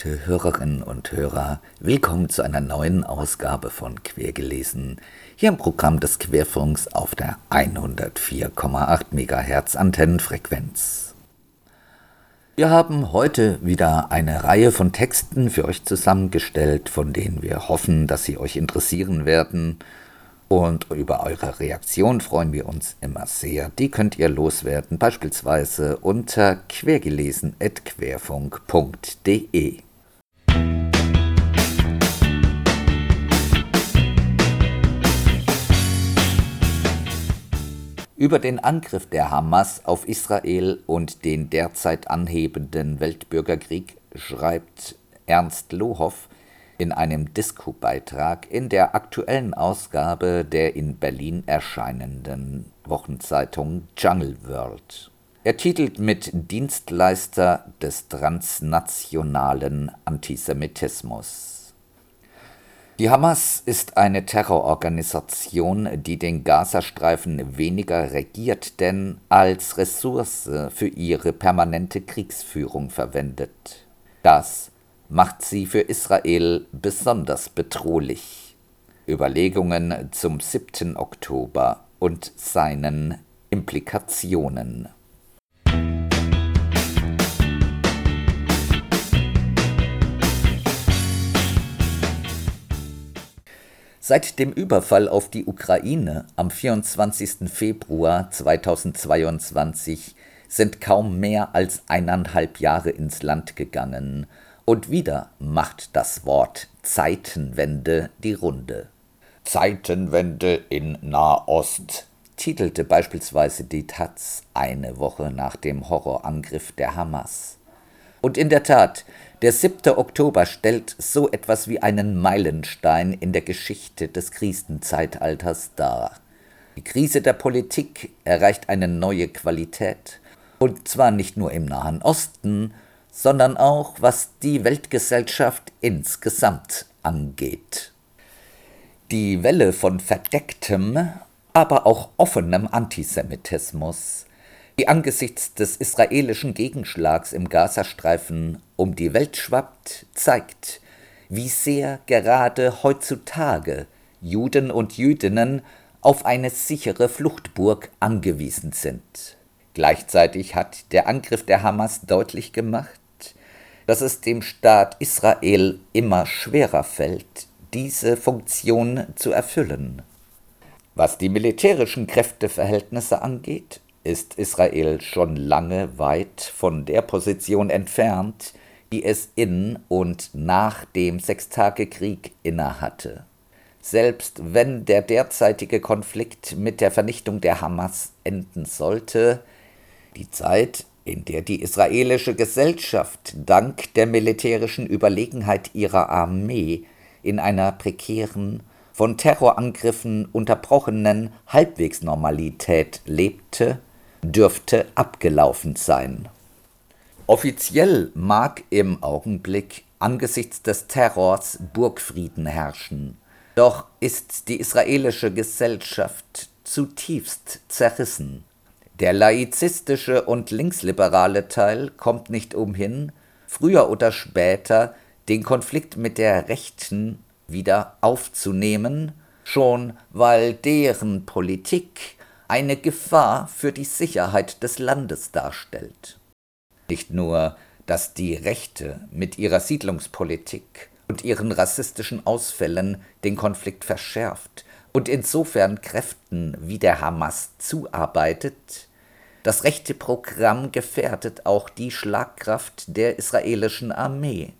Verehrte Hörerinnen und Hörer, willkommen zu einer neuen Ausgabe von Quergelesen, hier im Programm des Querfunks auf der 104,8 MHz Antennenfrequenz. Wir haben heute wieder eine Reihe von Texten für euch zusammengestellt, von denen wir hoffen, dass sie euch interessieren werden. Und über eure Reaktion freuen wir uns immer sehr. Die könnt ihr loswerden, beispielsweise unter quergelesen.querfunk.de. Über den Angriff der Hamas auf Israel und den derzeit anhebenden Weltbürgerkrieg schreibt Ernst Lohoff in einem Disco-Beitrag in der aktuellen Ausgabe der in Berlin erscheinenden Wochenzeitung Jungle World. Er titelt mit Dienstleister des transnationalen Antisemitismus. Die Hamas ist eine Terrororganisation, die den Gazastreifen weniger regiert, denn als Ressource für ihre permanente Kriegsführung verwendet. Das macht sie für Israel besonders bedrohlich. Überlegungen zum 7. Oktober und seinen Implikationen. Seit dem Überfall auf die Ukraine am 24. Februar 2022 sind kaum mehr als eineinhalb Jahre ins Land gegangen, und wieder macht das Wort Zeitenwende die Runde. Zeitenwende in Nahost titelte beispielsweise die Taz eine Woche nach dem Horrorangriff der Hamas. Und in der Tat, Der 7. Oktober stellt so etwas wie einen Meilenstein in der Geschichte des Krisenzeitalters dar. Die Krise der Politik erreicht eine neue Qualität, und zwar nicht nur im Nahen Osten, sondern auch was die Weltgesellschaft insgesamt angeht. Die Welle von verdecktem, aber auch offenem Antisemitismus die angesichts des israelischen Gegenschlags im Gazastreifen um die Welt schwappt, zeigt, wie sehr gerade heutzutage Juden und Jüdinnen auf eine sichere Fluchtburg angewiesen sind. Gleichzeitig hat der Angriff der Hamas deutlich gemacht, dass es dem Staat Israel immer schwerer fällt, diese Funktion zu erfüllen. Was die militärischen Kräfteverhältnisse angeht, ist Israel schon lange weit von der Position entfernt, die es in und nach dem Sechstagekrieg innehatte. Selbst wenn der derzeitige Konflikt mit der Vernichtung der Hamas enden sollte, die Zeit, in der die israelische Gesellschaft dank der militärischen Überlegenheit ihrer Armee in einer prekären, von Terrorangriffen unterbrochenen Halbwegsnormalität lebte, dürfte abgelaufen sein. Offiziell mag im Augenblick angesichts des Terrors Burgfrieden herrschen, doch ist die israelische Gesellschaft zutiefst zerrissen. Der laizistische und linksliberale Teil kommt nicht umhin, früher oder später den Konflikt mit der Rechten wieder aufzunehmen, schon weil deren Politik eine Gefahr für die Sicherheit des Landes darstellt. Nicht nur, dass die Rechte mit ihrer Siedlungspolitik und ihren rassistischen Ausfällen den Konflikt verschärft und insofern Kräften wie der Hamas zuarbeitet, das rechte Programm gefährdet auch die Schlagkraft der israelischen Armee.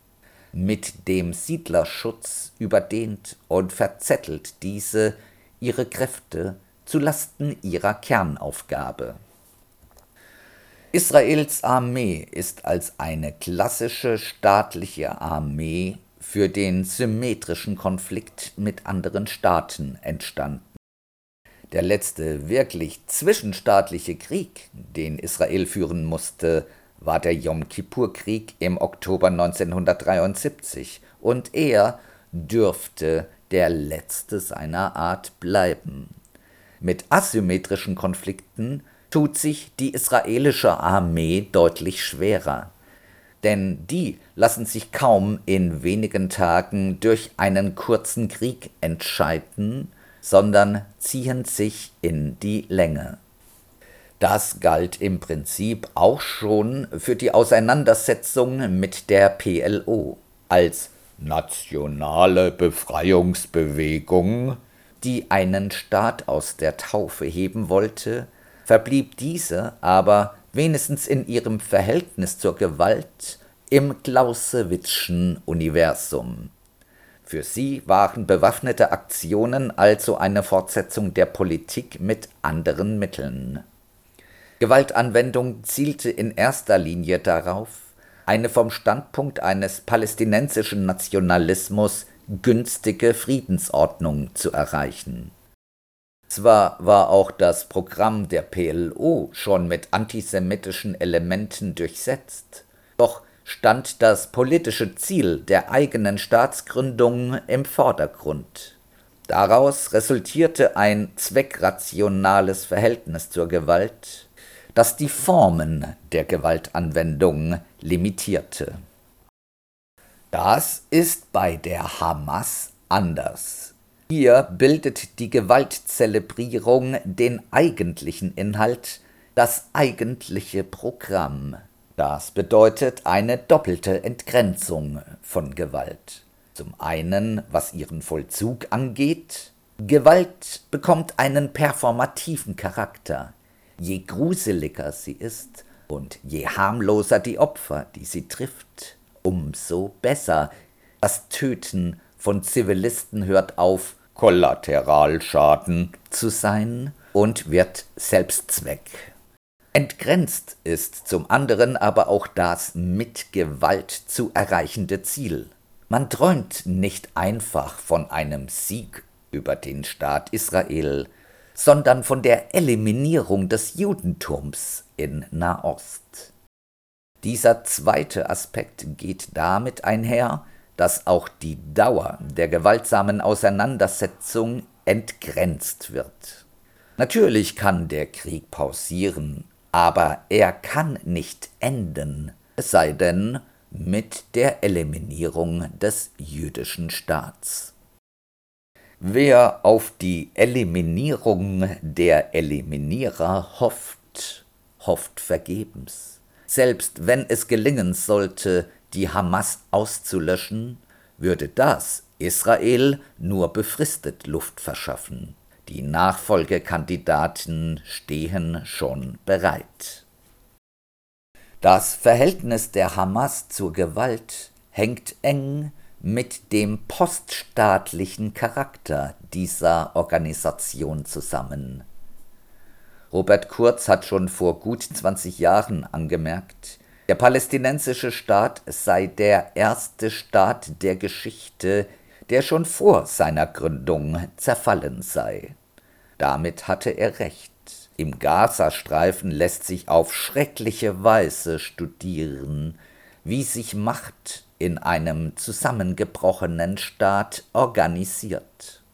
Mit dem Siedlerschutz überdehnt und verzettelt diese ihre Kräfte zu Lasten ihrer Kernaufgabe. Israels Armee ist als eine klassische staatliche Armee für den symmetrischen Konflikt mit anderen Staaten entstanden. Der letzte wirklich zwischenstaatliche Krieg, den Israel führen musste, war der Yom Kippur-Krieg im Oktober 1973 und er dürfte der letzte seiner Art bleiben. Mit asymmetrischen Konflikten tut sich die israelische Armee deutlich schwerer. Denn die lassen sich kaum in wenigen Tagen durch einen kurzen Krieg entscheiden, sondern ziehen sich in die Länge. Das galt im Prinzip auch schon für die Auseinandersetzung mit der PLO als nationale Befreiungsbewegung die einen Staat aus der Taufe heben wollte, verblieb diese aber wenigstens in ihrem Verhältnis zur Gewalt im Clausewitzschen Universum. Für sie waren bewaffnete Aktionen also eine Fortsetzung der Politik mit anderen Mitteln. Gewaltanwendung zielte in erster Linie darauf, eine vom Standpunkt eines palästinensischen Nationalismus günstige Friedensordnung zu erreichen. Zwar war auch das Programm der PLO schon mit antisemitischen Elementen durchsetzt, doch stand das politische Ziel der eigenen Staatsgründung im Vordergrund. Daraus resultierte ein zweckrationales Verhältnis zur Gewalt, das die Formen der Gewaltanwendung limitierte das ist bei der Hamas anders. Hier bildet die Gewaltzelebrierung den eigentlichen Inhalt, das eigentliche Programm. Das bedeutet eine doppelte Entgrenzung von Gewalt. Zum einen, was ihren Vollzug angeht, Gewalt bekommt einen performativen Charakter. Je gruseliger sie ist und je harmloser die Opfer, die sie trifft, umso besser. Das Töten von Zivilisten hört auf, Kollateralschaden zu sein und wird Selbstzweck. Entgrenzt ist zum anderen aber auch das mit Gewalt zu erreichende Ziel. Man träumt nicht einfach von einem Sieg über den Staat Israel, sondern von der Eliminierung des Judentums in Nahost. Dieser zweite Aspekt geht damit einher, dass auch die Dauer der gewaltsamen Auseinandersetzung entgrenzt wird. Natürlich kann der Krieg pausieren, aber er kann nicht enden, es sei denn mit der Eliminierung des jüdischen Staats. Wer auf die Eliminierung der Eliminierer hofft, hofft vergebens. Selbst wenn es gelingen sollte, die Hamas auszulöschen, würde das Israel nur befristet Luft verschaffen. Die Nachfolgekandidaten stehen schon bereit. Das Verhältnis der Hamas zur Gewalt hängt eng mit dem poststaatlichen Charakter dieser Organisation zusammen. Robert Kurz hat schon vor gut 20 Jahren angemerkt, der palästinensische Staat sei der erste Staat der Geschichte, der schon vor seiner Gründung zerfallen sei. Damit hatte er recht. Im Gazastreifen lässt sich auf schreckliche Weise studieren, wie sich Macht in einem zusammengebrochenen Staat organisiert.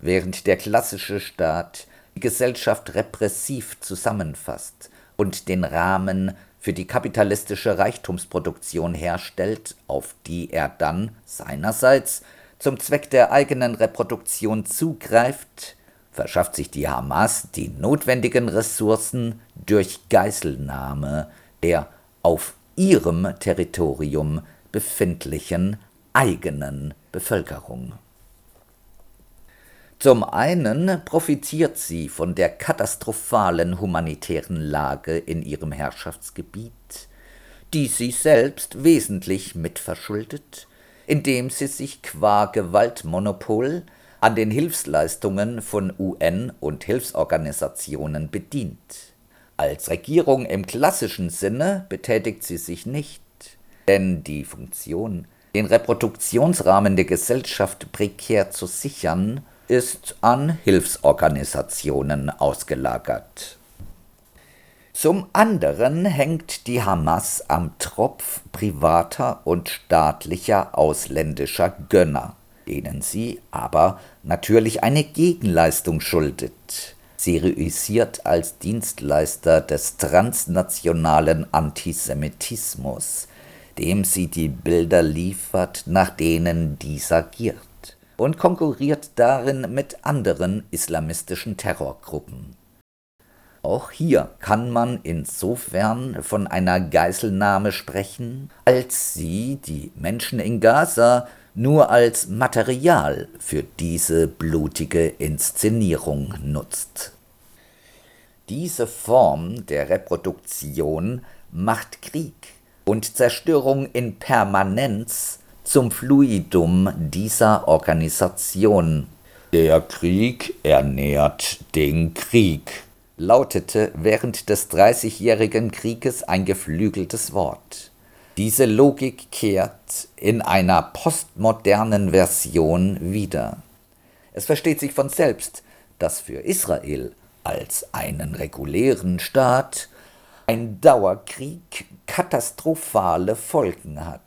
Während der klassische Staat die Gesellschaft repressiv zusammenfasst und den Rahmen für die kapitalistische Reichtumsproduktion herstellt, auf die er dann seinerseits zum Zweck der eigenen Reproduktion zugreift, verschafft sich die Hamas die notwendigen Ressourcen durch Geiselnahme der auf ihrem Territorium befindlichen eigenen Bevölkerung. Zum einen profitiert sie von der katastrophalen humanitären Lage in ihrem Herrschaftsgebiet, die sie selbst wesentlich mitverschuldet, indem sie sich qua Gewaltmonopol an den Hilfsleistungen von UN und Hilfsorganisationen bedient. Als Regierung im klassischen Sinne betätigt sie sich nicht, denn die Funktion, den Reproduktionsrahmen der Gesellschaft prekär zu sichern, ist an Hilfsorganisationen ausgelagert. Zum anderen hängt die Hamas am Tropf privater und staatlicher ausländischer Gönner, denen sie aber natürlich eine Gegenleistung schuldet. Sie reüssiert als Dienstleister des transnationalen Antisemitismus, dem sie die Bilder liefert, nach denen dieser giert und konkurriert darin mit anderen islamistischen Terrorgruppen. Auch hier kann man insofern von einer Geiselnahme sprechen, als sie die Menschen in Gaza nur als Material für diese blutige Inszenierung nutzt. Diese Form der Reproduktion macht Krieg und Zerstörung in Permanenz zum Fluidum dieser Organisation. Der Krieg ernährt den Krieg, lautete während des Dreißigjährigen Krieges ein geflügeltes Wort. Diese Logik kehrt in einer postmodernen Version wieder. Es versteht sich von selbst, dass für Israel als einen regulären Staat ein Dauerkrieg katastrophale Folgen hat.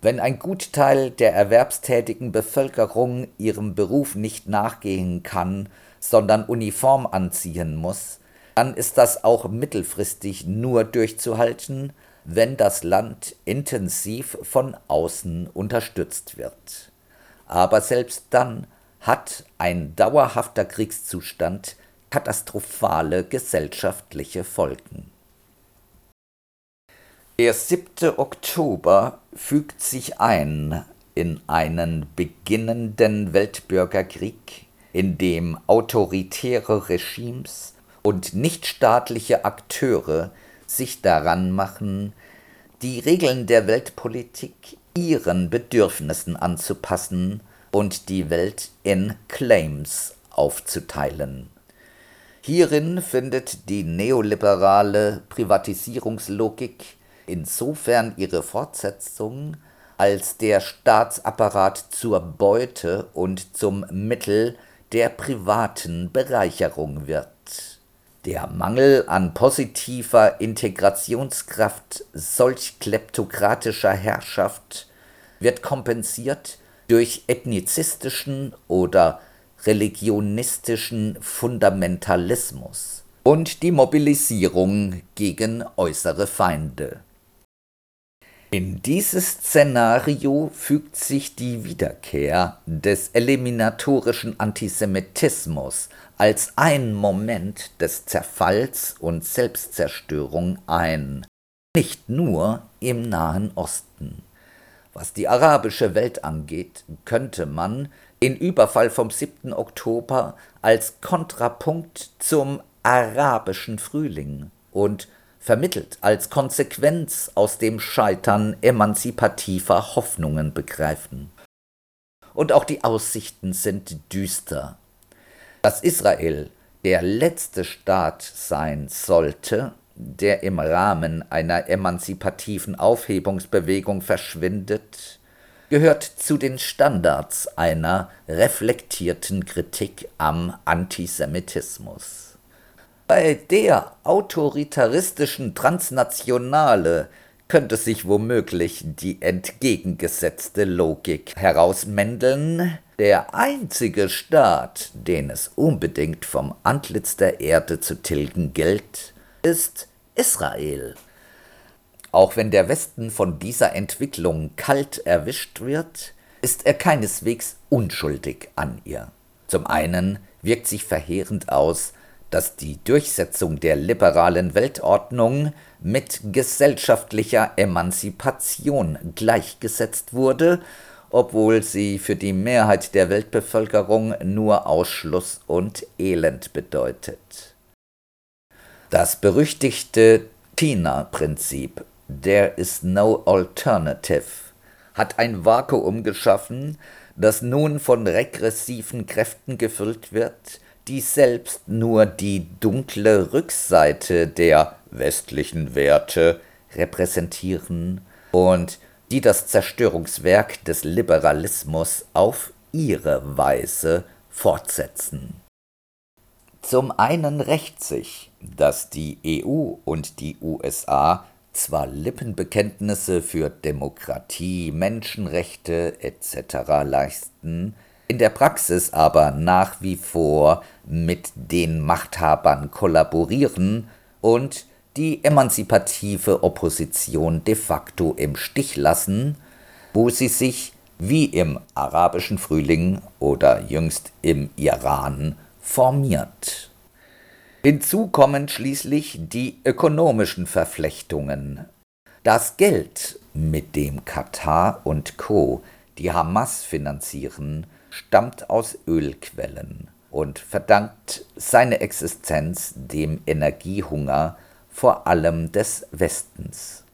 Wenn ein Gutteil der erwerbstätigen Bevölkerung ihrem Beruf nicht nachgehen kann, sondern Uniform anziehen muss, dann ist das auch mittelfristig nur durchzuhalten, wenn das Land intensiv von außen unterstützt wird. Aber selbst dann hat ein dauerhafter Kriegszustand katastrophale gesellschaftliche Folgen. Der 7. Oktober fügt sich ein in einen beginnenden Weltbürgerkrieg, in dem autoritäre Regimes und nichtstaatliche Akteure sich daran machen, die Regeln der Weltpolitik ihren Bedürfnissen anzupassen und die Welt in Claims aufzuteilen. Hierin findet die neoliberale Privatisierungslogik insofern ihre Fortsetzung, als der Staatsapparat zur Beute und zum Mittel der privaten Bereicherung wird. Der Mangel an positiver Integrationskraft solch kleptokratischer Herrschaft wird kompensiert durch ethnizistischen oder religionistischen Fundamentalismus und die Mobilisierung gegen äußere Feinde. In dieses Szenario fügt sich die Wiederkehr des eliminatorischen Antisemitismus als ein Moment des Zerfalls und Selbstzerstörung ein, nicht nur im Nahen Osten. Was die arabische Welt angeht, könnte man den Überfall vom 7. Oktober als Kontrapunkt zum arabischen Frühling und vermittelt als Konsequenz aus dem Scheitern emanzipativer Hoffnungen begreifen. Und auch die Aussichten sind düster. Dass Israel der letzte Staat sein sollte, der im Rahmen einer emanzipativen Aufhebungsbewegung verschwindet, gehört zu den Standards einer reflektierten Kritik am Antisemitismus. Bei der autoritaristischen Transnationale könnte sich womöglich die entgegengesetzte Logik herausmändeln, der einzige Staat, den es unbedingt vom Antlitz der Erde zu tilgen gilt, ist Israel. Auch wenn der Westen von dieser Entwicklung kalt erwischt wird, ist er keineswegs unschuldig an ihr. Zum einen wirkt sich verheerend aus, dass die Durchsetzung der liberalen Weltordnung mit gesellschaftlicher Emanzipation gleichgesetzt wurde, obwohl sie für die Mehrheit der Weltbevölkerung nur Ausschluss und Elend bedeutet. Das berüchtigte Tina-Prinzip There is no alternative hat ein Vakuum geschaffen, das nun von regressiven Kräften gefüllt wird, die selbst nur die dunkle Rückseite der westlichen Werte repräsentieren und die das Zerstörungswerk des Liberalismus auf ihre Weise fortsetzen. Zum einen rächt sich, dass die EU und die USA zwar Lippenbekenntnisse für Demokratie, Menschenrechte etc. leisten, in der Praxis aber nach wie vor mit den Machthabern kollaborieren und die emanzipative Opposition de facto im Stich lassen, wo sie sich wie im arabischen Frühling oder jüngst im Iran formiert. Hinzu kommen schließlich die ökonomischen Verflechtungen. Das Geld, mit dem Katar und Co. die Hamas finanzieren, stammt aus Ölquellen und verdankt seine Existenz dem Energiehunger vor allem des Westens.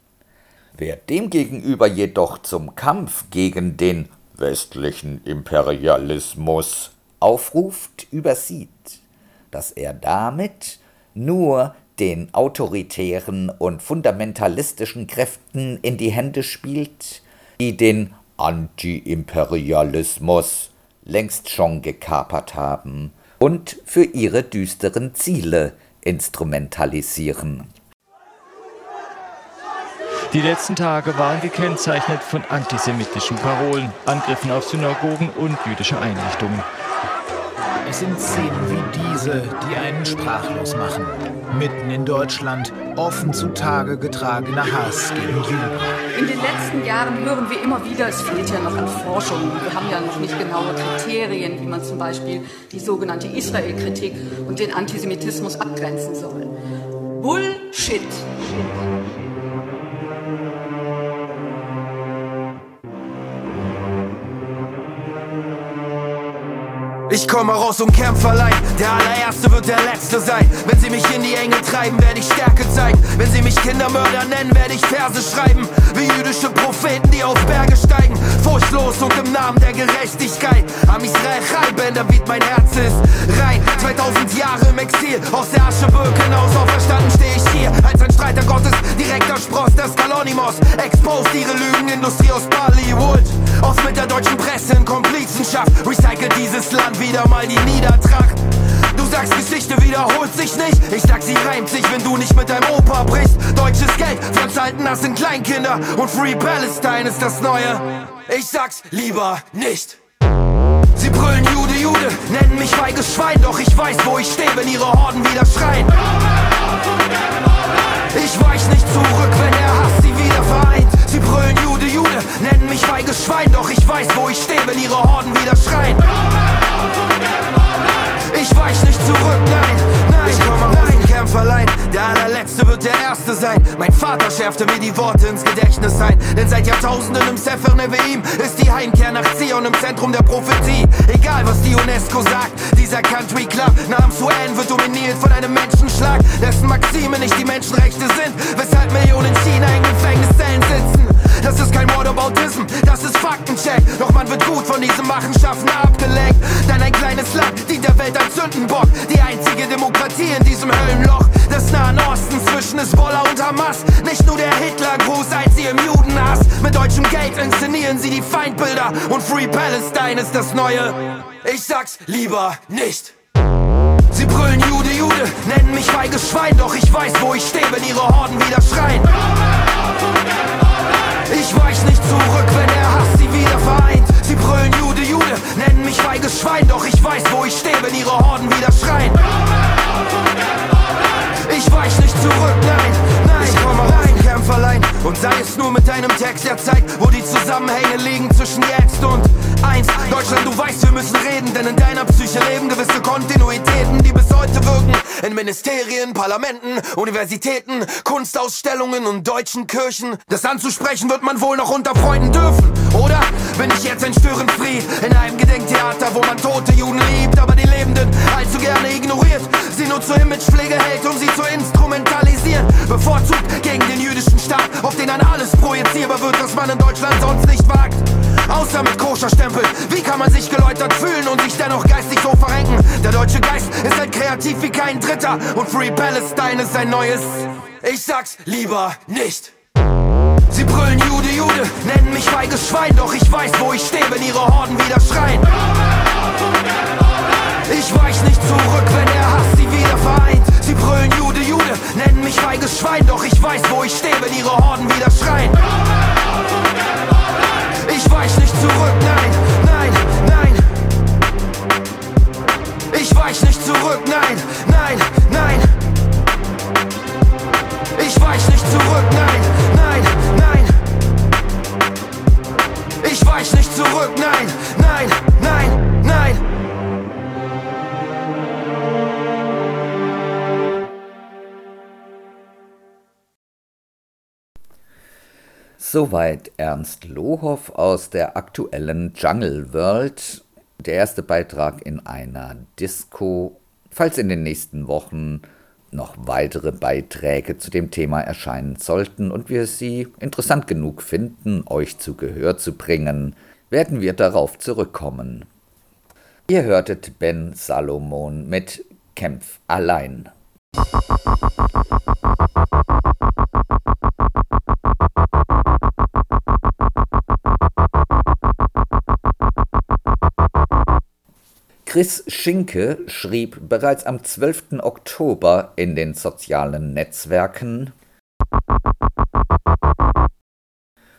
Wer demgegenüber jedoch zum Kampf gegen den westlichen Imperialismus aufruft, übersieht, dass er damit nur den autoritären und fundamentalistischen Kräften in die Hände spielt, die den Anti-Imperialismus längst schon gekapert haben und für ihre düsteren Ziele instrumentalisieren. Die letzten Tage waren gekennzeichnet von antisemitischen Parolen, Angriffen auf Synagogen und jüdische Einrichtungen. Es sind Szenen wie diese, die einen sprachlos machen. Mitten in Deutschland offen zutage getragener Hass gegen Juden. In den letzten Jahren hören wir immer wieder, es fehlt ja noch an Forschung. Wir haben ja noch nicht genaue Kriterien, wie man zum Beispiel die sogenannte Israel-Kritik und den Antisemitismus abgrenzen soll. Bullshit. Ich komme raus und kämpfe allein. Der allererste wird der letzte sein. Wenn sie mich in die Enge treiben, werde ich Stärke zeigen. Wenn sie mich Kindermörder nennen, werde ich Verse schreiben. Wie jüdische Propheten, die auf Berge steigen. Furchtlos und im Namen der Gerechtigkeit. Am Israel Chai David, mein Herz ist rein. 2000 Jahre im Exil, aus der Asche Birkenhaus. Auferstanden stehe ich hier, als ein Streiter Gottes. Direkter Spross des Kalonimos. Exposed ihre Lügenindustrie aus Bollywood. Aus mit der deutschen Presse in Komplizenschaft. Recycelt dieses Land wieder mal die Niedertracht. Du sagst, Geschichte wiederholt sich nicht. Ich sag, sie reimt sich, wenn du nicht mit deinem Opa brichst. Deutsches Geld halten das sind Kleinkinder. Und Free Palestine ist das Neue. Ich sag's lieber nicht. Sie brüllen Jude, Jude, nennen mich feiges Schwein, doch ich weiß, wo ich stehe, wenn ihre Horden wieder schreien. Ich weich nicht zurück, wenn der Hass sie wieder schärfte mir die Worte ins Gedächtnis ein. Denn seit Jahrtausenden im Sefer Neveim ist die Heimkehr nach Zion im Zentrum der Prophetie. Egal was die UNESCO sagt, dieser Country Club namens UN wird dominiert von einem Menschenschlag, dessen Maxime nicht die Menschenrechte sind, weshalb Millionen in China in Gefängniszellen sitzen. Das ist kein Whataboutism, das ist Faktencheck. Doch man wird gut von diesem Machenschaften abgelenkt. Denn ein kleines Land dient der Welt als Sündenbock. Die einzige Demokratie in diesem Höllenloch des Nahen Ostens zwischen Hezbollah und Hamas. Nicht nur der Hitlergruß als sie im Judenhass. Mit deutschem Geld inszenieren sie die Feindbilder. Und Free Palestine ist das Neue. Ich sag's lieber nicht. Sie brüllen Jude, Jude, nennen mich feiges Schwein, doch ich weiß, wo ich stehe, wenn ihre Horden wieder schreien. Ich weich nicht zurück, wenn der Hass sie wieder vereint. Sie brüllen Jude, Jude, nennen mich feiges Schwein, doch ich weiß, wo ich stehe, wenn ihre Horden wieder schreien. Ich weich nicht zurück, nein, nein, ich komme rein, kämpf allein. Und sei es nur mit einem Text, der zeigt, wo die Zusammenhänge liegen zwischen jetzt und eins. Deutschland, du weißt, wir müssen reden, denn in deiner Psyche leben gewisse Kontinuitäten, die bis heute wirken. In Ministerien, Parlamenten, Universitäten, Kunstausstellungen und deutschen Kirchen. Das anzusprechen wird man wohl noch unter Freunden dürfen, oder? Bin ich jetzt ein Störenfried in einem Gedenktheater, wo man tote Juden liebt, aber die Lebenden allzu gerne ignoriert. Sie nur zur Imagepflege hält, um sie zu instrumentalisieren. Bevorzugt gegen den jüdischen Staat, auf den dann alles projizierbar wird, was man in Deutschland sonst nicht wagt. Außer mit Koscherstempel. Wie kann man sich geläutert fühlen und sich dennoch geistig so verrenken? Der deutsche Geist ist halt kreativ wie kein Dritter und Free Palestine ist ein neues. Ich sag's lieber nicht. Sie brüllen Jude, Jude, nennen mich feiges Schwein, doch ich weiß, wo ich stehe, wenn ihre Horden wieder schreien. Ich weich nicht zurück, wenn der Hass sie wieder vereint. Sie brüllen Jude, Jude, nennen mich feiges Schwein, doch ich weiß, wo ich stehe, wenn ihre Horden wieder schreien. Ich weich nicht zurück, nein, nein, nein. Ich weich nicht zurück, nein, nein, nein. Ich weich nicht zurück, nein, nein, nein. Ich weich nicht zurück, nein, nein, nein, Soweit Ernst Lohoff aus der aktuellen Jungle World. Der erste Beitrag in einer Disco. Falls in den nächsten Wochen noch weitere Beiträge zu dem Thema erscheinen sollten und wir sie interessant genug finden, euch zu Gehör zu bringen, werden wir darauf zurückkommen. Ihr hörtet Ben Salomon mit Kämpf allein. Chris Schinke schrieb bereits am 12. Oktober in den sozialen Netzwerken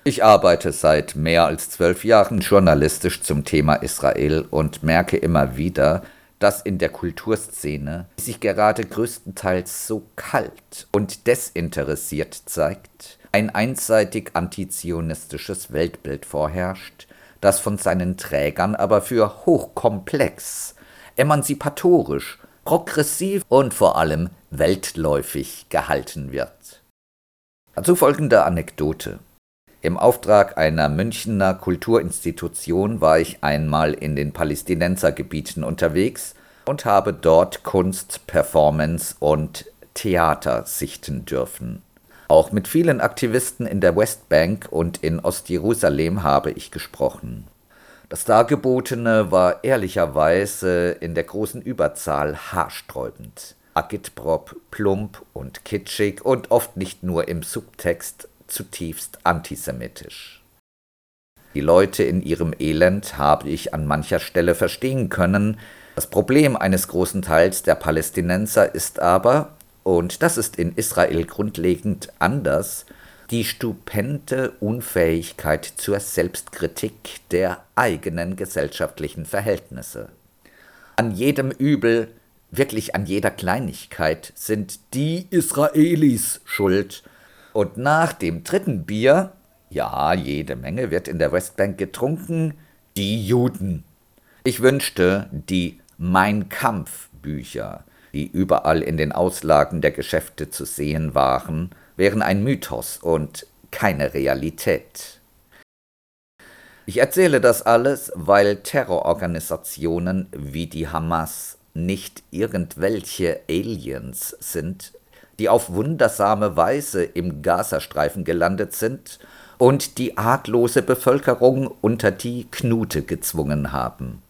Ich arbeite seit mehr als zwölf Jahren journalistisch zum Thema Israel und merke immer wieder, dass in der Kulturszene sich gerade größtenteils so kalt und desinteressiert zeigt, ein einseitig antizionistisches Weltbild vorherrscht, das von seinen Trägern aber für hochkomplex, emanzipatorisch, progressiv und vor allem weltläufig gehalten wird. Dazu folgende Anekdote. Im Auftrag einer Münchner Kulturinstitution war ich einmal in den Palästinensergebieten unterwegs und habe dort Kunst, Performance und Theater sichten dürfen. Auch mit vielen Aktivisten in der Westbank und in Ostjerusalem habe ich gesprochen. Das Dargebotene war ehrlicherweise in der großen Überzahl haarsträubend, agitprop, plump und kitschig und oft nicht nur im Subtext zutiefst antisemitisch. Die Leute in ihrem Elend habe ich an mancher Stelle verstehen können. Das Problem eines großen Teils der Palästinenser ist aber, und das ist in Israel grundlegend anders, die stupende Unfähigkeit zur Selbstkritik der eigenen gesellschaftlichen Verhältnisse. An jedem Übel, wirklich an jeder Kleinigkeit sind die Israelis schuld, und nach dem dritten Bier, ja, jede Menge wird in der Westbank getrunken, die Juden. Ich wünschte, die Mein Kampf Bücher, die überall in den Auslagen der Geschäfte zu sehen waren, wären ein Mythos und keine Realität. Ich erzähle das alles, weil Terrororganisationen wie die Hamas nicht irgendwelche Aliens sind, die auf wundersame Weise im Gazastreifen gelandet sind und die arglose Bevölkerung unter die Knute gezwungen haben.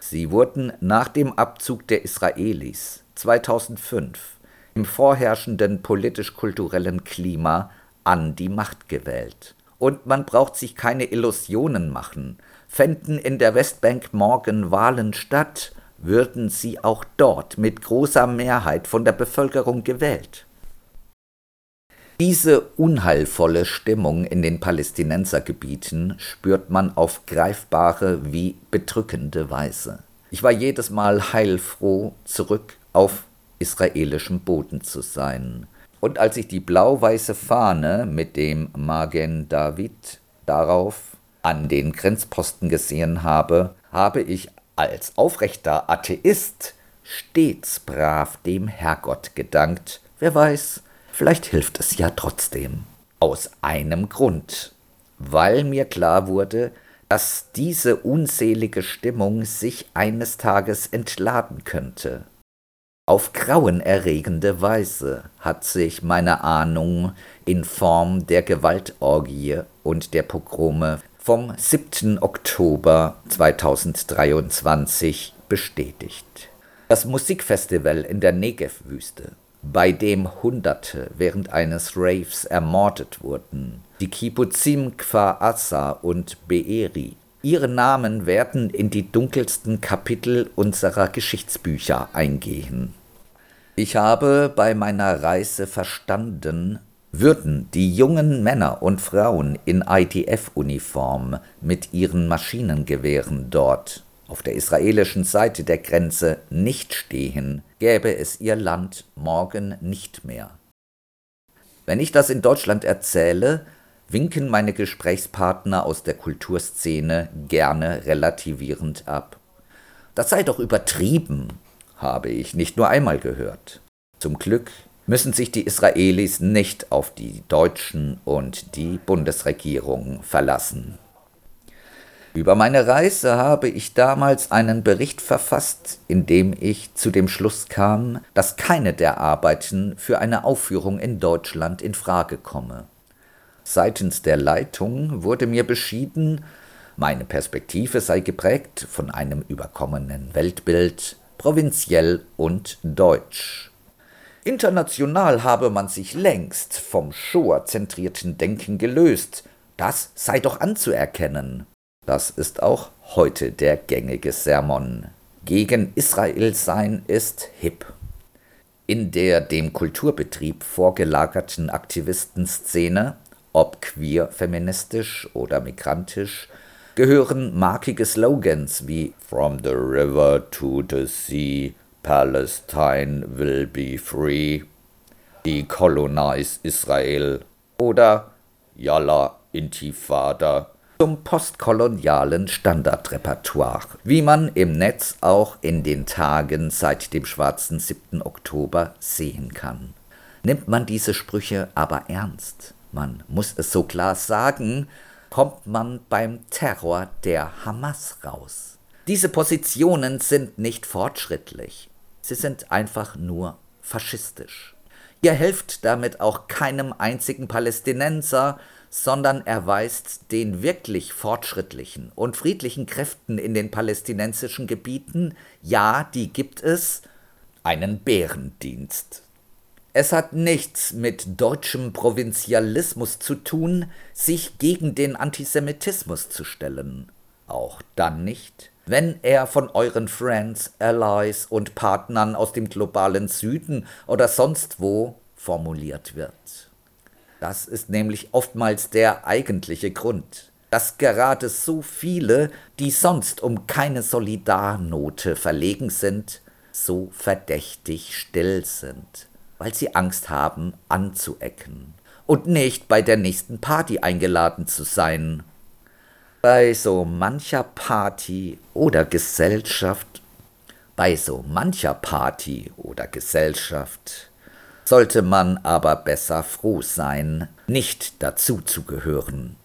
Sie wurden nach dem Abzug der Israelis 2005 im vorherrschenden politisch-kulturellen Klima an die Macht gewählt. Und man braucht sich keine Illusionen machen. Fänden in der Westbank morgen Wahlen statt, würden sie auch dort mit großer Mehrheit von der Bevölkerung gewählt. Diese unheilvolle Stimmung in den Palästinensergebieten spürt man auf greifbare wie bedrückende Weise. Ich war jedes Mal heilfroh, zurück auf israelischem Boden zu sein. Und als ich die blau-weiße Fahne mit dem Magen David darauf an den Grenzposten gesehen habe, habe ich als aufrechter Atheist stets brav dem Herrgott gedankt. Wer weiß, vielleicht hilft es ja trotzdem. Aus einem Grund, weil mir klar wurde, dass diese unselige Stimmung sich eines Tages entladen könnte. Auf grauenerregende Weise hat sich meine Ahnung in Form der Gewaltorgie und der Pogrome vom 7. Oktober 2023 bestätigt. Das Musikfestival in der Negev-Wüste, bei dem Hunderte während eines Raves ermordet wurden, die Kibbutzim Kfar Assa und Be'eri, ihre Namen werden in die dunkelsten Kapitel unserer Geschichtsbücher eingehen. Ich habe bei meiner Reise verstanden, würden die jungen Männer und Frauen in IDF-Uniform mit ihren Maschinengewehren dort auf der israelischen Seite der Grenze nicht stehen, gäbe es ihr Land morgen nicht mehr. Wenn ich das in Deutschland erzähle, winken meine Gesprächspartner aus der Kulturszene gerne relativierend ab. Das sei doch übertrieben, habe ich nicht nur einmal gehört. Zum Glück müssen sich die Israelis nicht auf die Deutschen und die Bundesregierung verlassen. Über meine Reise habe ich damals einen Bericht verfasst, in dem ich zu dem Schluss kam, dass keine der Arbeiten für eine Aufführung in Deutschland in Frage komme. Seitens der Leitung wurde mir beschieden, meine Perspektive sei geprägt von einem überkommenen Weltbild, provinziell und deutsch. International habe man sich längst vom Shoah-zentrierten Denken gelöst. Das sei doch anzuerkennen. Das ist auch heute der gängige Sermon. Gegen Israel sein ist hip. In der dem Kulturbetrieb vorgelagerten Aktivistenszene, ob queer feministisch oder migrantisch, gehören markige Slogans wie From the river to the sea, Palestine will be free, Decolonize Israel oder Yalla Intifada zum postkolonialen Standardrepertoire, wie man im Netz auch in den Tagen seit dem schwarzen 7. Oktober sehen kann. Nimmt man diese Sprüche aber ernst? Man muss es so klar sagen, kommt man beim Terror der Hamas raus. Diese Positionen sind nicht fortschrittlich, sie sind einfach nur faschistisch. Ihr helft damit auch keinem einzigen Palästinenser, sondern erweist den wirklich fortschrittlichen und friedlichen Kräften in den palästinensischen Gebieten, ja, die gibt es, einen Bärendienst. Es hat nichts mit deutschem Provinzialismus zu tun, sich gegen den Antisemitismus zu stellen. Auch dann nicht, wenn er von euren Friends, Allies und Partnern aus dem globalen Süden oder sonst wo formuliert wird. Das ist nämlich oftmals der eigentliche Grund, dass gerade so viele, die sonst um keine Solidarnote verlegen sind, so verdächtig still sind weil sie Angst haben, anzuecken und nicht bei der nächsten Party eingeladen zu sein. Bei so mancher Party oder Gesellschaft, bei so mancher Party oder Gesellschaft sollte man aber besser froh sein, nicht dazu zu gehören.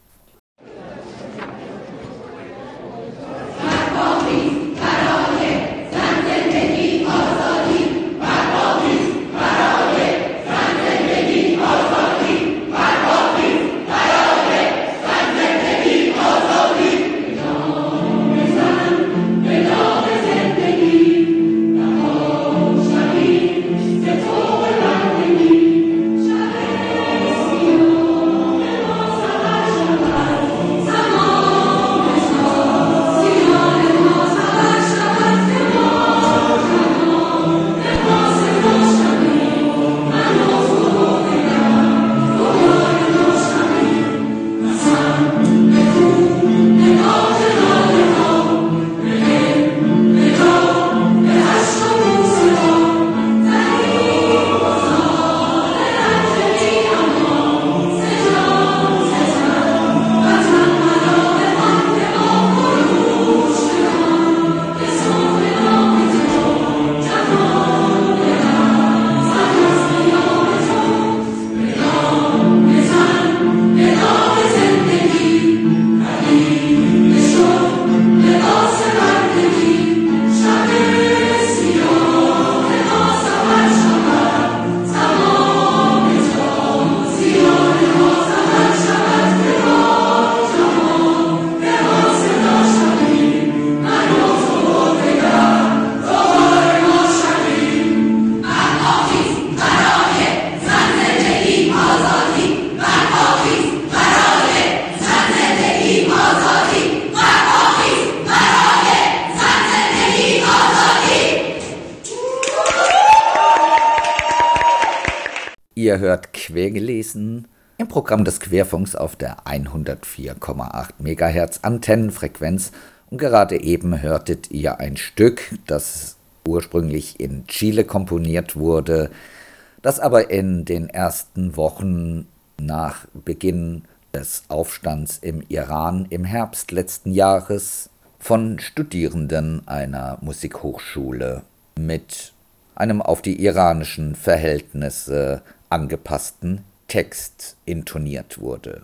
Programm des Querfunks auf der 104,8 MHz Antennenfrequenz. Und gerade eben hörtet ihr ein Stück, das ursprünglich in Chile komponiert wurde, das aber in den ersten Wochen nach Beginn des Aufstands im Iran im Herbst letzten Jahres von Studierenden einer Musikhochschule mit einem auf die iranischen Verhältnisse angepassten Text intoniert wurde.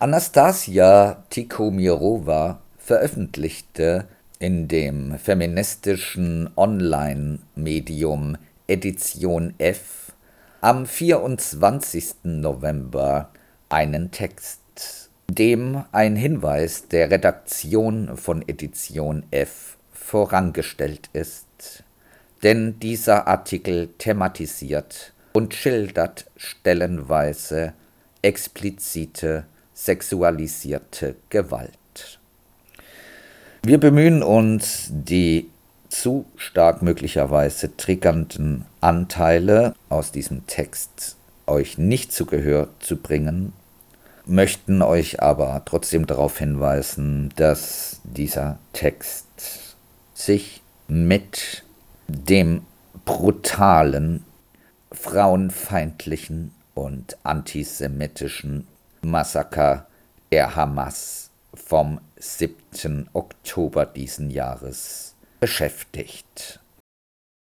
Anastasia Tikhomirova veröffentlichte in dem feministischen Online-Medium Edition F am 24. November einen Text, dem ein Hinweis der Redaktion von Edition F vorangestellt ist, denn dieser Artikel thematisiert und schildert stellenweise explizite sexualisierte Gewalt. Wir bemühen uns, die zu stark möglicherweise triggernden Anteile aus diesem Text euch nicht zu Gehör zu bringen, möchten euch aber trotzdem darauf hinweisen, dass dieser Text sich mit dem brutalen frauenfeindlichen und antisemitischen Massaker der Hamas vom 7. Oktober diesen Jahres beschäftigt.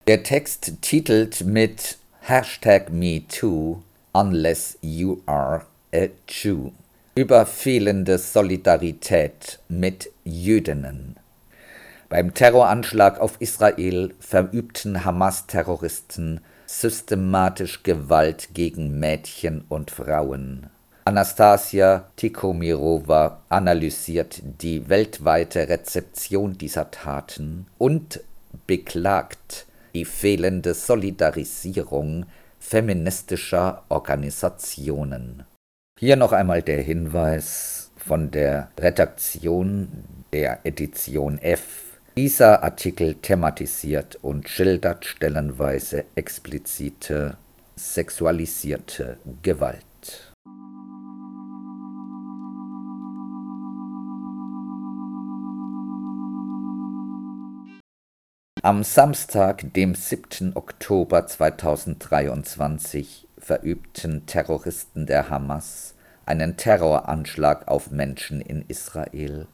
Der Text titelt mit Hashtag MeToo Unless You Are a Jew über fehlende Solidarität mit Jüdinnen. Beim Terroranschlag auf Israel verübten Hamas-Terroristen systematisch Gewalt gegen Mädchen und Frauen. Anastasia Tikomirova analysiert die weltweite Rezeption dieser Taten und beklagt die fehlende Solidarisierung feministischer Organisationen. Hier noch einmal der Hinweis von der Redaktion der Edition F. Dieser Artikel thematisiert und schildert stellenweise explizite sexualisierte Gewalt. Am Samstag, dem 7. Oktober 2023, verübten Terroristen der Hamas einen Terroranschlag auf Menschen in Israel,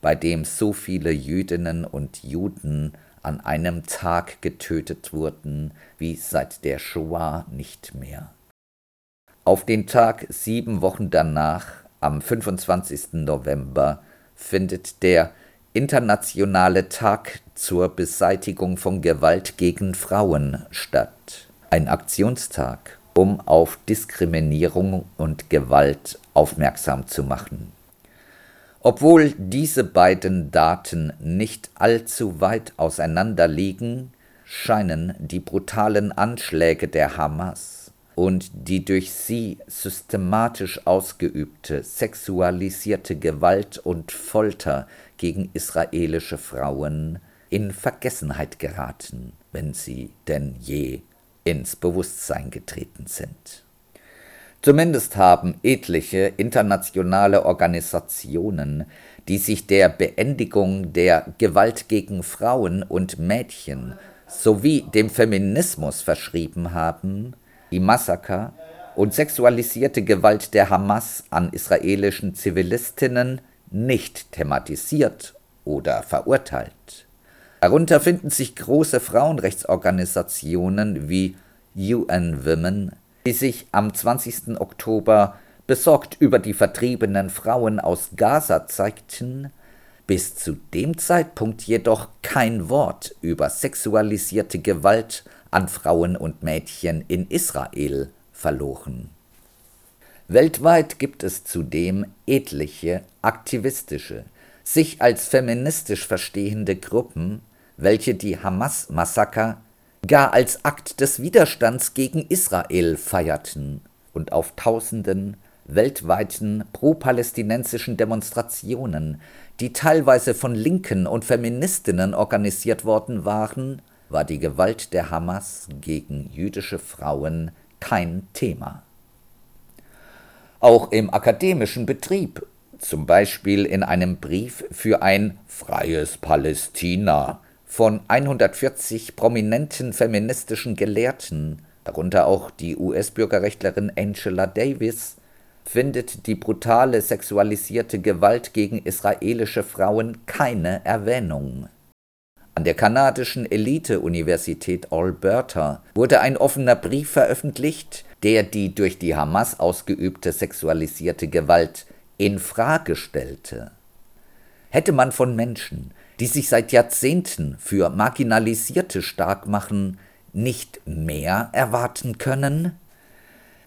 bei dem so viele Jüdinnen und Juden an einem Tag getötet wurden wie seit der Shoah nicht mehr. Auf den Tag sieben Wochen danach, am 25. November, findet der Internationale Tag zur Beseitigung von Gewalt gegen Frauen statt, ein Aktionstag um auf Diskriminierung und Gewalt aufmerksam zu machen. Obwohl diese beiden Daten nicht allzu weit auseinander liegen, scheinen die brutalen Anschläge der Hamas und die durch sie systematisch ausgeübte sexualisierte Gewalt und Folter gegen israelische Frauen in Vergessenheit geraten, wenn sie denn je ins Bewusstsein getreten sind. Zumindest haben etliche internationale Organisationen, die sich der Beendigung der Gewalt gegen Frauen und Mädchen sowie dem Feminismus verschrieben haben, die Massaker und sexualisierte Gewalt der Hamas an israelischen Zivilistinnen nicht thematisiert oder verurteilt. Darunter finden sich große Frauenrechtsorganisationen wie UN Women, die sich am 20. Oktober besorgt über die vertriebenen Frauen aus Gaza zeigten, bis zu dem Zeitpunkt jedoch kein Wort über sexualisierte Gewalt an Frauen und Mädchen in Israel verloren. Weltweit gibt es zudem etliche aktivistische, sich als feministisch verstehende Gruppen, welche die Hamas-Massaker gar als Akt des Widerstands gegen Israel feierten und auf tausenden weltweiten pro-palästinensischen Demonstrationen, die teilweise von Linken und Feministinnen organisiert worden waren, war die Gewalt der Hamas gegen jüdische Frauen kein Thema. Auch im akademischen Betrieb, zum Beispiel in einem Brief für ein freies Palästina, von 140 prominenten feministischen Gelehrten, darunter auch die US-Bürgerrechtlerin Angela Davis, findet die brutale sexualisierte Gewalt gegen israelische Frauen keine Erwähnung. An der kanadischen Elite-Universität Alberta wurde ein offener Brief veröffentlicht, der die durch die Hamas ausgeübte sexualisierte Gewalt in Frage stellte. Hätte man von Menschen, die sich seit Jahrzehnten für Marginalisierte stark machen, nicht mehr erwarten können?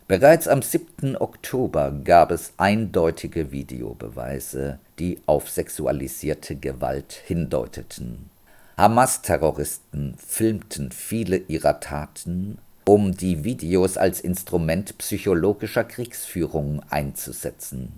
Bereits am 7. Oktober gab es eindeutige Videobeweise, die auf sexualisierte Gewalt hindeuteten. Hamas-Terroristen filmten viele ihrer Taten, um die Videos als Instrument psychologischer Kriegsführung einzusetzen.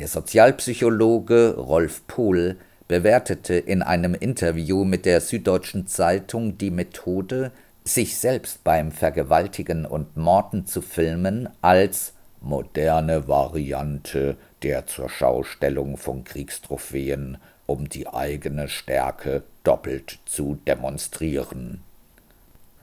Der Sozialpsychologe Rolf Pohl bewertete in einem Interview mit der Süddeutschen Zeitung die Methode, sich selbst beim Vergewaltigen und Morden zu filmen, als moderne Variante der Zurschaustellung von Kriegstrophäen, um die eigene Stärke doppelt zu demonstrieren.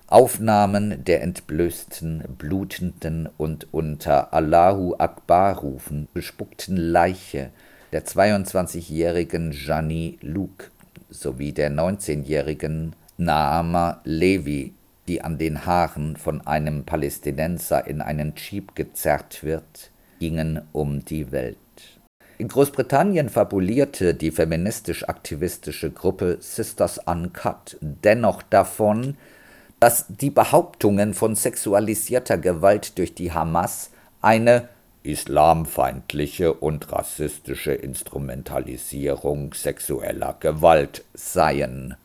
Aufnahmen der entblößten, blutenden und unter Allahu Akbar rufen bespuckten Leiche der 22-jährigen Jani Luke sowie der 19-jährigen Naama Levi, die an den Haaren von einem Palästinenser in einen Jeep gezerrt wird, gingen um die Welt. In Großbritannien fabulierte die feministisch-aktivistische Gruppe Sisters Uncut dennoch davon, dass die Behauptungen von sexualisierter Gewalt durch die Hamas eine islamfeindliche und rassistische Instrumentalisierung sexueller Gewalt seien.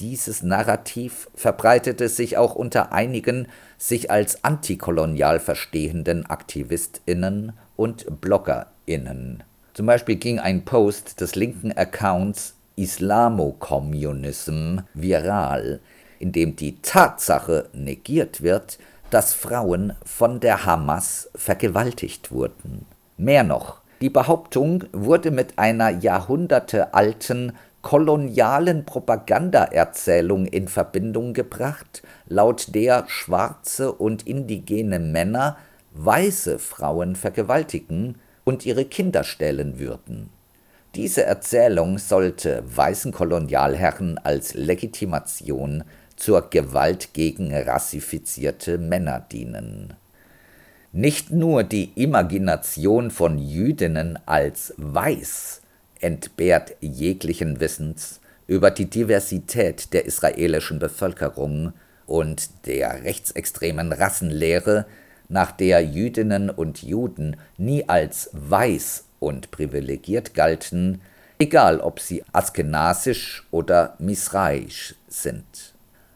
Dieses Narrativ verbreitete sich auch unter einigen sich als antikolonial verstehenden Aktivistinnen und Bloggerinnen. Zum Beispiel ging ein Post des linken Accounts Islamo-Communism viral, in dem die Tatsache negiert wird, dass Frauen von der Hamas vergewaltigt wurden. Mehr noch, die Behauptung wurde mit einer jahrhundertealten kolonialen Propagandaerzählung in Verbindung gebracht, laut der schwarze und indigene Männer weiße Frauen vergewaltigen und ihre Kinder stellen würden. Diese Erzählung sollte weißen Kolonialherren als Legitimation zur Gewalt gegen rassifizierte Männer dienen. Nicht nur die Imagination von Jüdinnen als weiß entbehrt jeglichen Wissens über die Diversität der israelischen Bevölkerung und der rechtsextremen Rassenlehre, nach der Jüdinnen und Juden nie als weiß und privilegiert galten, egal ob sie askenasisch oder misraisch sind.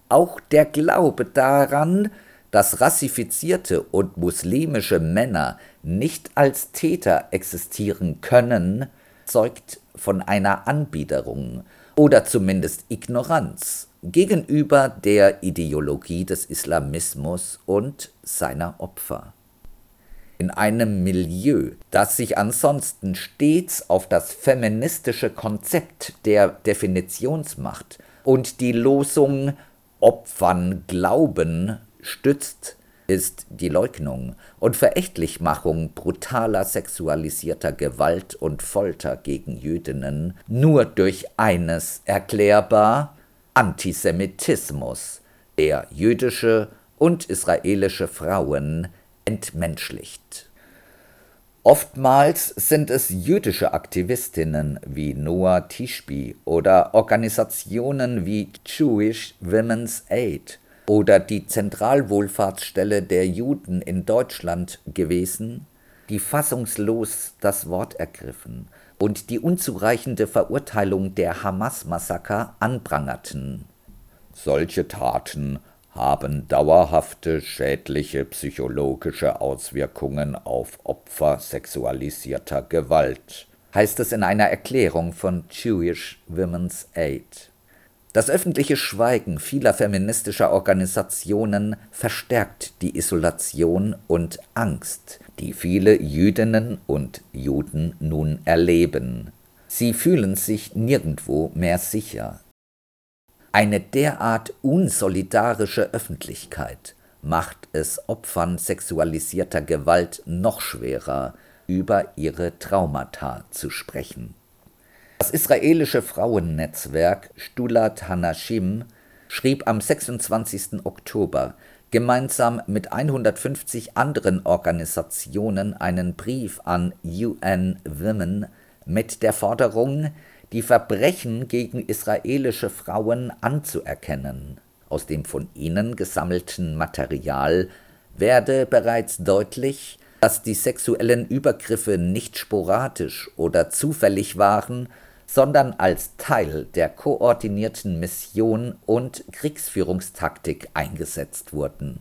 Auch der Glaube daran, dass rassifizierte und muslimische Männer nicht als Täter existieren können, zeugt von einer Anbiederung oder zumindest Ignoranz gegenüber der Ideologie des Islamismus und seiner Opfer. In einem Milieu, das sich ansonsten stets auf das feministische Konzept der Definitionsmacht und die Losung Opfern Glauben stützt, ist die Leugnung und Verächtlichmachung brutaler sexualisierter Gewalt und Folter gegen Jüdinnen nur durch eines erklärbar Antisemitismus, der jüdische und israelische Frauen entmenschlicht. Oftmals sind es jüdische Aktivistinnen wie Noah Tishby oder Organisationen wie Jewish Women's Aid oder die Zentralwohlfahrtsstelle der Juden in Deutschland gewesen, die fassungslos das Wort ergriffen und die unzureichende Verurteilung der Hamas-Massaker anprangerten. Solche Taten haben dauerhafte schädliche psychologische Auswirkungen auf Opfer sexualisierter Gewalt, heißt es in einer Erklärung von Jewish Women's Aid. Das öffentliche Schweigen vieler feministischer Organisationen verstärkt die Isolation und Angst, die viele Jüdinnen und Juden nun erleben. Sie fühlen sich nirgendwo mehr sicher. Eine derart unsolidarische Öffentlichkeit macht es Opfern sexualisierter Gewalt noch schwerer, über ihre Traumata zu sprechen. Das israelische Frauennetzwerk Stulat Hanashim schrieb am 26. Oktober gemeinsam mit 150 anderen Organisationen einen Brief an UN Women mit der Forderung, die Verbrechen gegen israelische Frauen anzuerkennen. Aus dem von ihnen gesammelten Material werde bereits deutlich, dass die sexuellen Übergriffe nicht sporadisch oder zufällig waren, sondern als Teil der koordinierten Mission und Kriegsführungstaktik eingesetzt wurden.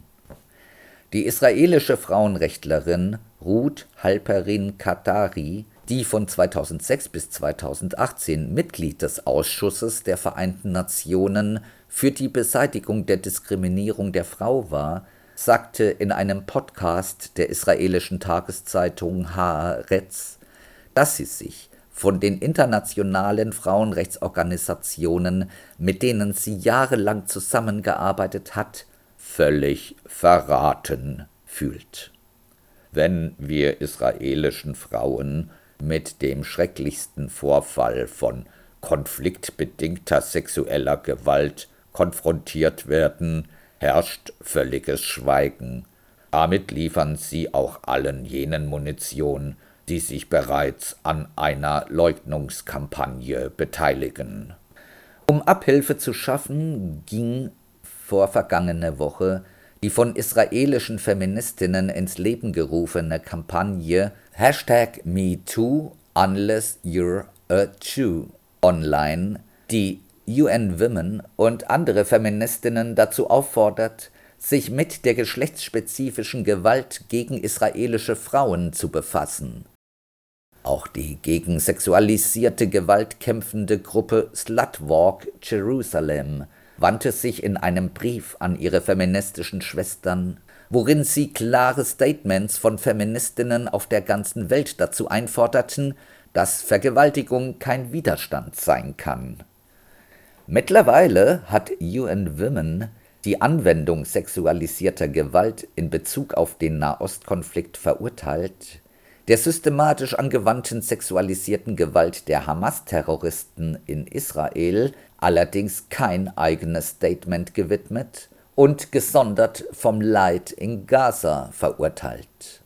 Die israelische Frauenrechtlerin Ruth Halperin Katari, die von 2006 bis 2018 Mitglied des Ausschusses der Vereinten Nationen für die Beseitigung der Diskriminierung der Frau war, sagte in einem Podcast der israelischen Tageszeitung Haaretz, dass sie sich von den internationalen Frauenrechtsorganisationen, mit denen sie jahrelang zusammengearbeitet hat, völlig verraten fühlt. Wenn wir israelischen Frauen mit dem schrecklichsten Vorfall von konfliktbedingter sexueller Gewalt konfrontiert werden, herrscht völliges Schweigen. Damit liefern sie auch allen jenen Munition, die sich bereits an einer Leugnungskampagne beteiligen. Um Abhilfe zu schaffen, ging vor vergangene Woche die von israelischen Feministinnen ins Leben gerufene Kampagne Hashtag MeToo Unless You're a Jew online, die UN Women und andere Feministinnen dazu auffordert, sich mit der geschlechtsspezifischen Gewalt gegen israelische Frauen zu befassen. Auch die gegen sexualisierte Gewalt kämpfende Gruppe Slutwalk Jerusalem wandte sich in einem Brief an ihre feministischen Schwestern, worin sie klare Statements von Feministinnen auf der ganzen Welt dazu einforderten, dass Vergewaltigung kein Widerstand sein kann. Mittlerweile hat UN Women die Anwendung sexualisierter Gewalt in Bezug auf den Nahostkonflikt verurteilt, der systematisch angewandten sexualisierten Gewalt der Hamas-Terroristen in Israel allerdings kein eigenes Statement gewidmet und gesondert vom Leid in Gaza verurteilt.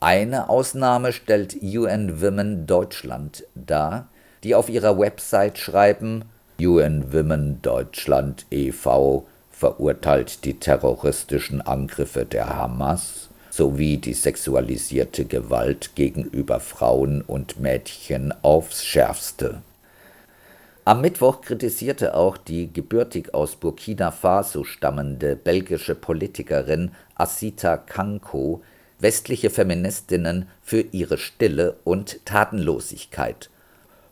Eine Ausnahme stellt UN Women Deutschland dar, die auf ihrer Website schreiben, UN Women Deutschland e.V. verurteilt die terroristischen Angriffe der Hamas sowie die sexualisierte Gewalt gegenüber Frauen und Mädchen aufs schärfste. Am Mittwoch kritisierte auch die gebürtig aus Burkina Faso stammende belgische Politikerin Asita Kanko westliche Feministinnen für ihre Stille und Tatenlosigkeit.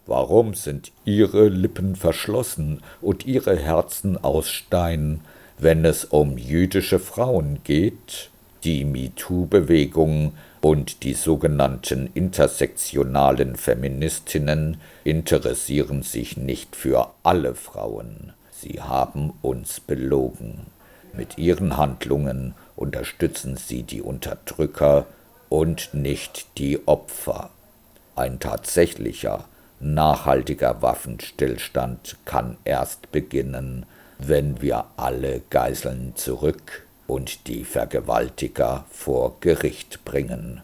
Warum sind ihre Lippen verschlossen und ihre Herzen aus Stein, wenn es um jüdische Frauen geht? Die MeToo-Bewegung und die sogenannten intersektionalen Feministinnen interessieren sich nicht für alle Frauen. Sie haben uns belogen. Mit ihren Handlungen unterstützen sie die Unterdrücker und nicht die Opfer. Ein tatsächlicher, nachhaltiger Waffenstillstand kann erst beginnen, wenn wir alle Geiseln zurück und die Vergewaltiger vor Gericht bringen.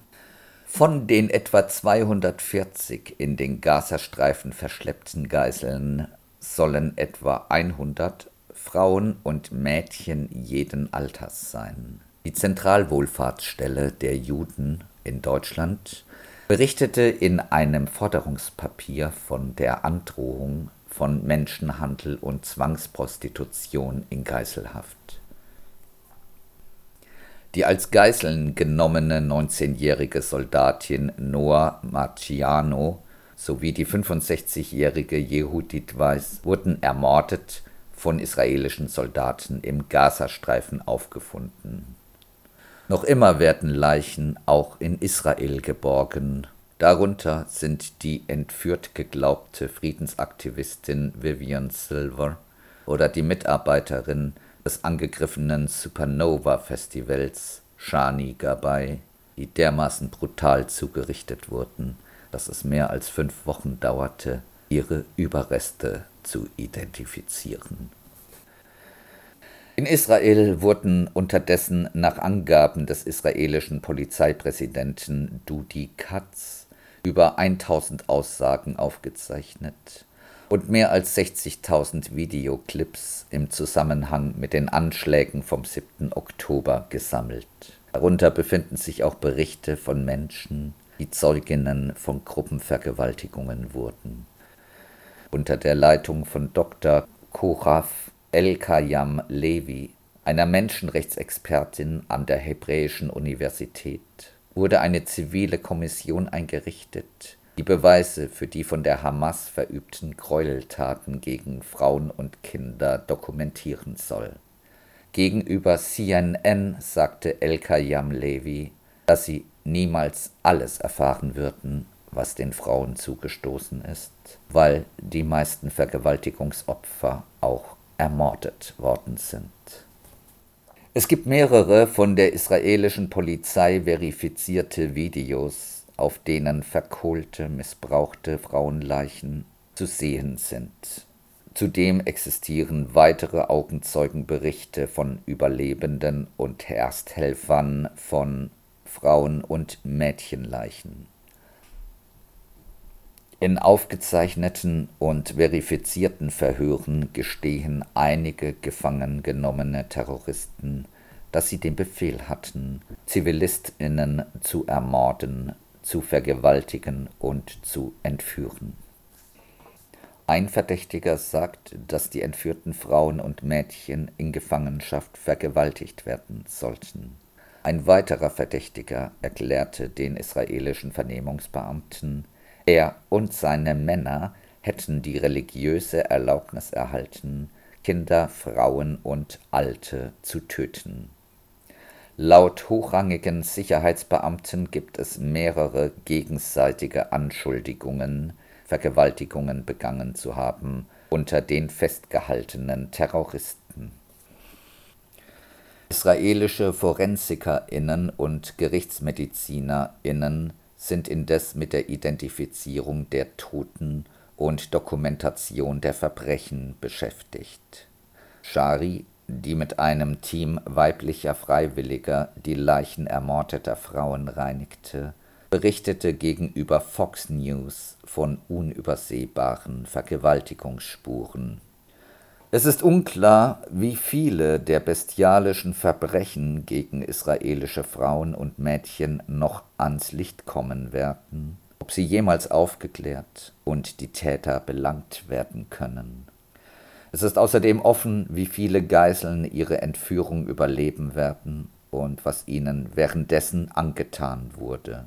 Von den etwa 240 in den Gazastreifen verschleppten Geiseln sollen etwa 100 Frauen und Mädchen jeden Alters sein. Die Zentralwohlfahrtsstelle der Juden in Deutschland berichtete in einem Forderungspapier von der Androhung von Menschenhandel und Zwangsprostitution in Geiselhaft. Die als Geiseln genommene 19-jährige Soldatin Noah Marciano sowie die 65-jährige Yehudit Weiss wurden ermordet von israelischen Soldaten im Gazastreifen aufgefunden. Noch immer werden Leichen auch in Israel geborgen. Darunter sind die entführt geglaubte Friedensaktivistin Vivian Silver oder die Mitarbeiterin des angegriffenen Supernova-Festivals Shani Gabay, die dermaßen brutal zugerichtet wurden, dass es mehr als fünf Wochen dauerte, ihre Überreste zu identifizieren. In Israel wurden unterdessen nach Angaben des israelischen Polizeipräsidenten Dudi Katz über 1000 Aussagen aufgezeichnet und mehr als 60.000 Videoclips im Zusammenhang mit den Anschlägen vom 7. Oktober gesammelt. Darunter befinden sich auch Berichte von Menschen, die Zeuginnen von Gruppenvergewaltigungen wurden. Unter der Leitung von Dr. Koraf El-Kayam Levi, einer Menschenrechtsexpertin an der Hebräischen Universität, wurde eine zivile Kommission eingerichtet, die Beweise für die von der Hamas verübten Gräueltaten gegen Frauen und Kinder dokumentieren soll. Gegenüber CNN sagte El-Kayam Levi, dass sie niemals alles erfahren würden, was den Frauen zugestoßen ist, weil die meisten Vergewaltigungsopfer auch ermordet worden sind. Es gibt mehrere von der israelischen Polizei verifizierte Videos auf denen verkohlte, missbrauchte Frauenleichen zu sehen sind. Zudem existieren weitere Augenzeugenberichte von Überlebenden und Ersthelfern von Frauen- und Mädchenleichen. In aufgezeichneten und verifizierten Verhören gestehen einige gefangen genommene Terroristen, dass sie den Befehl hatten, Zivilistinnen zu ermorden, zu vergewaltigen und zu entführen. Ein Verdächtiger sagt, dass die entführten Frauen und Mädchen in Gefangenschaft vergewaltigt werden sollten. Ein weiterer Verdächtiger erklärte den israelischen Vernehmungsbeamten, er und seine Männer hätten die religiöse Erlaubnis erhalten, Kinder, Frauen und Alte zu töten. Laut hochrangigen Sicherheitsbeamten gibt es mehrere gegenseitige Anschuldigungen, Vergewaltigungen begangen zu haben unter den festgehaltenen Terroristen. Israelische Forensikerinnen und Gerichtsmedizinerinnen sind indes mit der Identifizierung der Toten und Dokumentation der Verbrechen beschäftigt. Shari die mit einem Team weiblicher Freiwilliger die Leichen ermordeter Frauen reinigte, berichtete gegenüber Fox News von unübersehbaren Vergewaltigungsspuren. Es ist unklar, wie viele der bestialischen Verbrechen gegen israelische Frauen und Mädchen noch ans Licht kommen werden, ob sie jemals aufgeklärt und die Täter belangt werden können. Es ist außerdem offen, wie viele Geiseln ihre Entführung überleben werden und was ihnen währenddessen angetan wurde.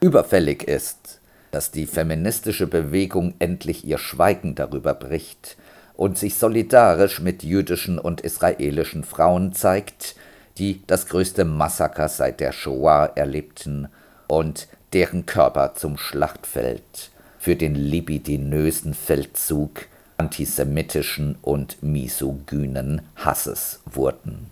Überfällig ist, dass die feministische Bewegung endlich ihr Schweigen darüber bricht und sich solidarisch mit jüdischen und israelischen Frauen zeigt, die das größte Massaker seit der Shoah erlebten und deren Körper zum Schlachtfeld für den libidinösen Feldzug antisemitischen und misogynen Hasses wurden.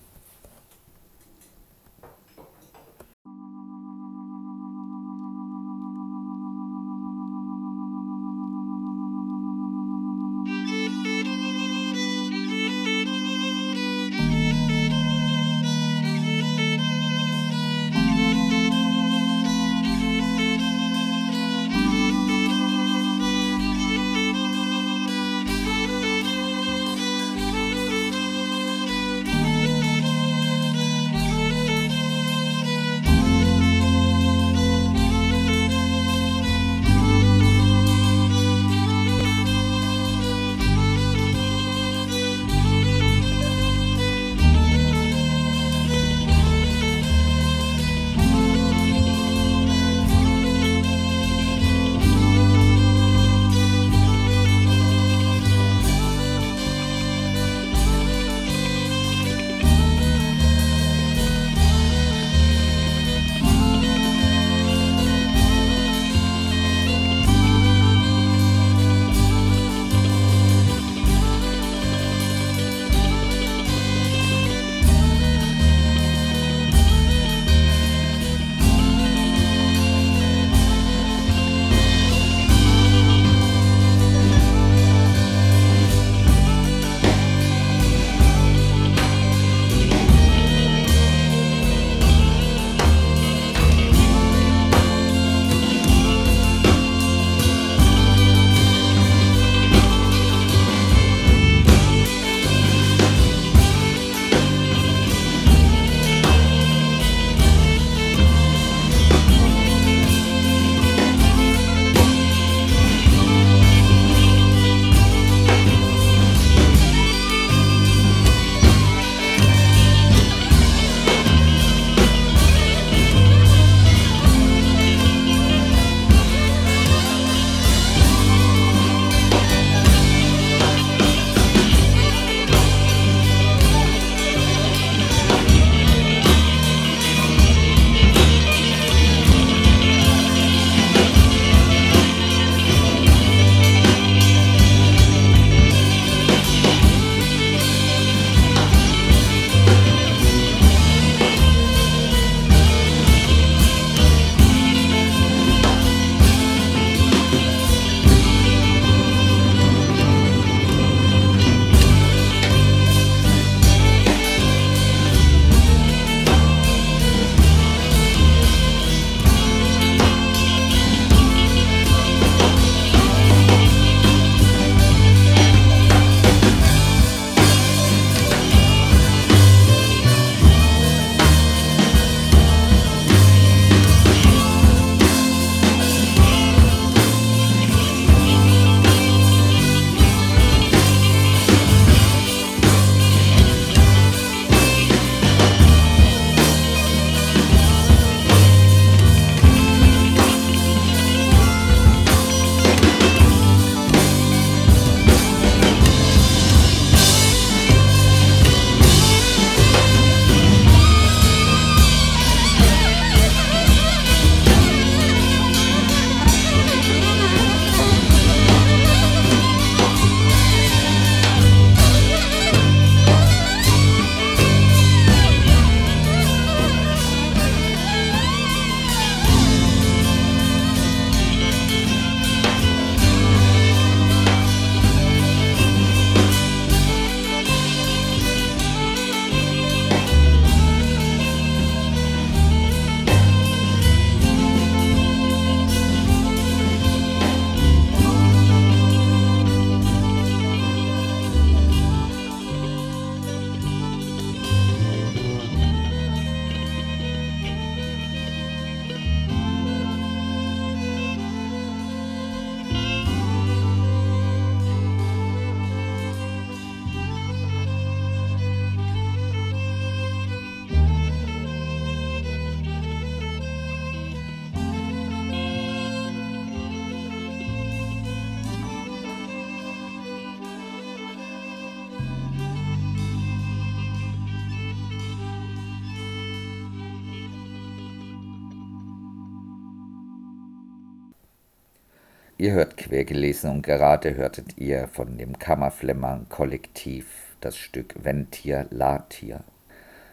Ihr hört quergelesen und gerade hörtet ihr von dem Kammerflimmern-Kollektiv das Stück Wenn Tier.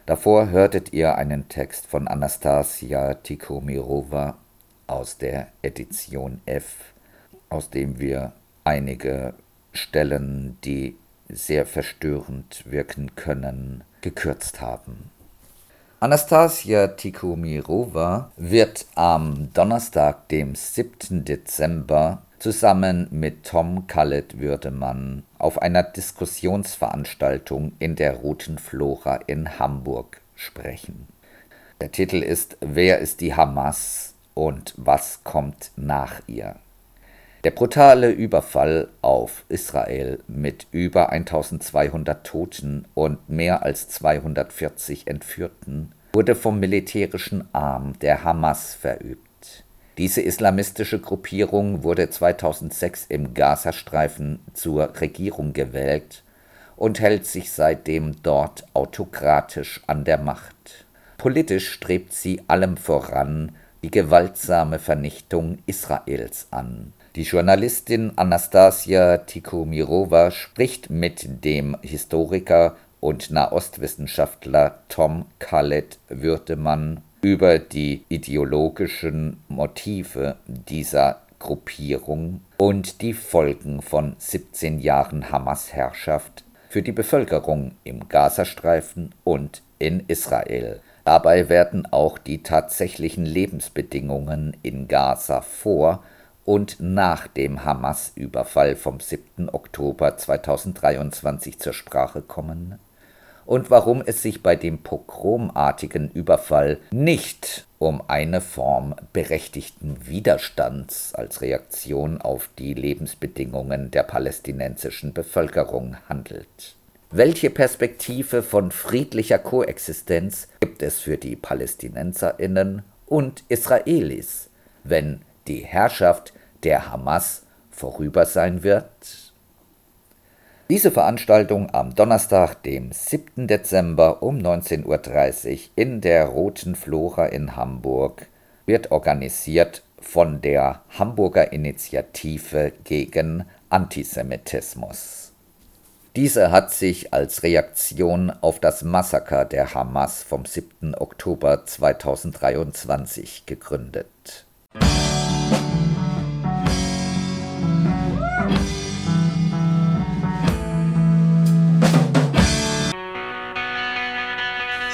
Davor hörtet ihr einen Text von Anastasia Tikomirova aus der Edition F, aus dem wir einige Stellen, die sehr verstörend wirken können, gekürzt haben. Anastasia Tikumirova wird am Donnerstag, dem 7. Dezember, zusammen mit Tom Khaled Würdemann auf einer Diskussionsveranstaltung in der Roten Flora in Hamburg sprechen. Der Titel ist Wer ist die Hamas und was kommt nach ihr? Der brutale Überfall auf Israel mit über 1200 Toten und mehr als 240 Entführten wurde vom militärischen Arm der Hamas verübt. Diese islamistische Gruppierung wurde 2006 im Gazastreifen zur Regierung gewählt und hält sich seitdem dort autokratisch an der Macht. Politisch strebt sie allem voran die gewaltsame Vernichtung Israels an die Journalistin Anastasia Tikumirova spricht mit dem Historiker und Nahostwissenschaftler Tom Khaled Würtemann über die ideologischen Motive dieser Gruppierung und die Folgen von 17 Jahren Hamas-Herrschaft für die Bevölkerung im Gazastreifen und in Israel. Dabei werden auch die tatsächlichen Lebensbedingungen in Gaza vor und nach dem Hamas-Überfall vom 7. Oktober 2023 zur Sprache kommen und warum es sich bei dem pogromartigen Überfall nicht um eine Form berechtigten Widerstands als Reaktion auf die Lebensbedingungen der palästinensischen Bevölkerung handelt. Welche Perspektive von friedlicher Koexistenz gibt es für die Palästinenserinnen und Israelis, wenn die Herrschaft der Hamas vorüber sein wird? Diese Veranstaltung am Donnerstag, dem 7. Dezember um 19.30 Uhr in der Roten Flora in Hamburg, wird organisiert von der Hamburger Initiative gegen Antisemitismus. Diese hat sich als Reaktion auf das Massaker der Hamas vom 7. Oktober 2023 gegründet.